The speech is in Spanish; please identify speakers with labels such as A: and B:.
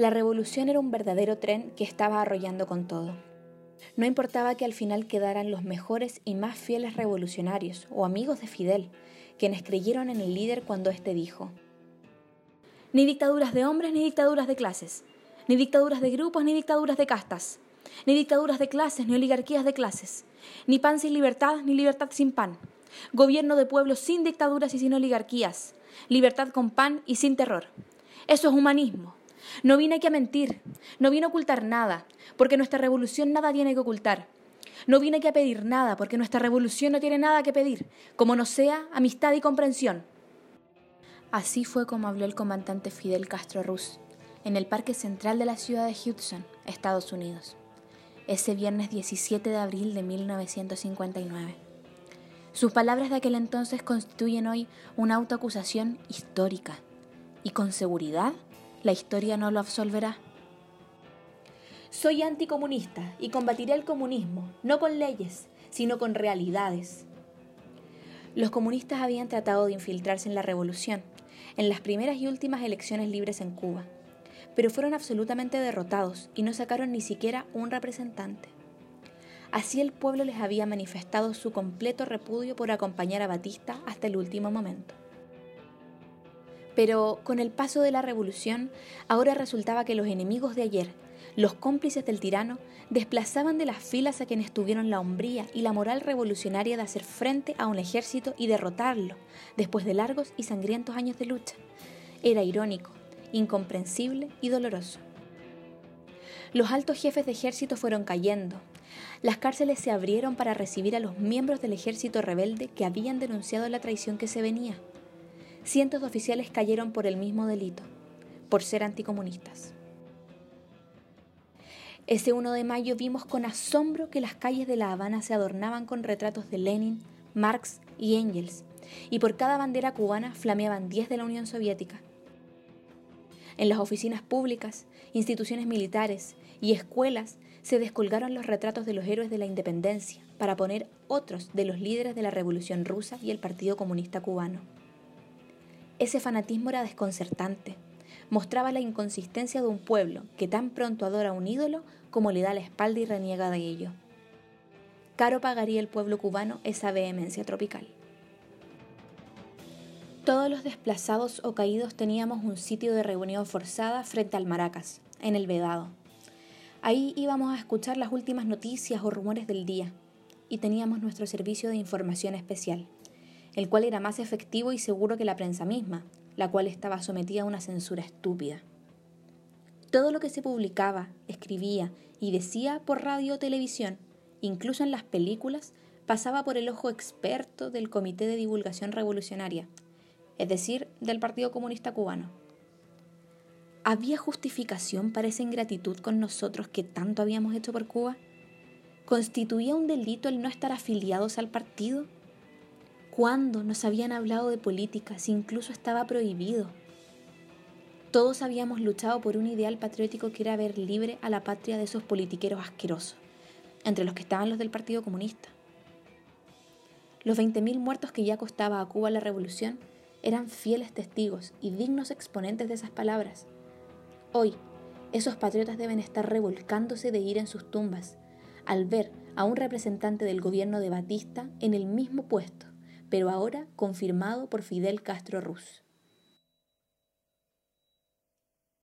A: La revolución era un verdadero tren que estaba arrollando con todo. No importaba que al final quedaran los mejores y más fieles revolucionarios o amigos de Fidel, quienes creyeron en el líder cuando éste dijo, Ni dictaduras de hombres ni dictaduras de clases, ni dictaduras de grupos ni dictaduras de castas, ni dictaduras de clases ni oligarquías de clases, ni pan sin libertad ni libertad sin pan, gobierno de pueblos sin dictaduras y sin oligarquías, libertad con pan y sin terror. Eso es humanismo. No vine aquí a mentir, no vine a ocultar nada, porque nuestra revolución nada tiene que ocultar. No vine aquí a pedir nada, porque nuestra revolución no tiene nada que pedir, como no sea amistad y comprensión. Así fue como habló el comandante Fidel Castro Ruz en el Parque Central de la ciudad de Hudson, Estados Unidos, ese viernes 17 de abril de 1959. Sus palabras de aquel entonces constituyen hoy una autoacusación histórica y con seguridad la historia no lo absolverá. Soy anticomunista y combatiré el comunismo, no con leyes, sino con realidades. Los comunistas habían tratado de infiltrarse en la revolución, en las primeras y últimas elecciones libres en Cuba, pero fueron absolutamente derrotados y no sacaron ni siquiera un representante. Así el pueblo les había manifestado su completo repudio por acompañar a Batista hasta el último momento. Pero con el paso de la revolución, ahora resultaba que los enemigos de ayer, los cómplices del tirano, desplazaban de las filas a quienes tuvieron la hombría y la moral revolucionaria de hacer frente a un ejército y derrotarlo, después de largos y sangrientos años de lucha. Era irónico, incomprensible y doloroso. Los altos jefes de ejército fueron cayendo. Las cárceles se abrieron para recibir a los miembros del ejército rebelde que habían denunciado la traición que se venía cientos de oficiales cayeron por el mismo delito, por ser anticomunistas. Ese 1 de mayo vimos con asombro que las calles de La Habana se adornaban con retratos de Lenin, Marx y Engels, y por cada bandera cubana flameaban 10 de la Unión Soviética. En las oficinas públicas, instituciones militares y escuelas se descolgaron los retratos de los héroes de la independencia para poner otros de los líderes de la Revolución Rusa y el Partido Comunista Cubano. Ese fanatismo era desconcertante. Mostraba la inconsistencia de un pueblo que tan pronto adora a un ídolo como le da la espalda y reniega de ello. Caro pagaría el pueblo cubano esa vehemencia tropical. Todos los desplazados o caídos teníamos un sitio de reunión forzada frente al Maracas, en el Vedado. Ahí íbamos a escuchar las últimas noticias o rumores del día, y teníamos nuestro servicio de información especial el cual era más efectivo y seguro que la prensa misma, la cual estaba sometida a una censura estúpida. Todo lo que se publicaba, escribía y decía por radio o televisión, incluso en las películas, pasaba por el ojo experto del Comité de Divulgación Revolucionaria, es decir, del Partido Comunista Cubano. ¿Había justificación para esa ingratitud con nosotros que tanto habíamos hecho por Cuba? ¿Constituía un delito el no estar afiliados al partido? ¿Cuándo nos habían hablado de política si incluso estaba prohibido? Todos habíamos luchado por un ideal patriótico que era ver libre a la patria de esos politiqueros asquerosos, entre los que estaban los del Partido Comunista. Los 20.000 muertos que ya costaba a Cuba la revolución eran fieles testigos y dignos exponentes de esas palabras. Hoy, esos patriotas deben estar revolcándose de ira en sus tumbas al ver a un representante del gobierno de Batista en el mismo puesto pero ahora confirmado por Fidel Castro Ruz.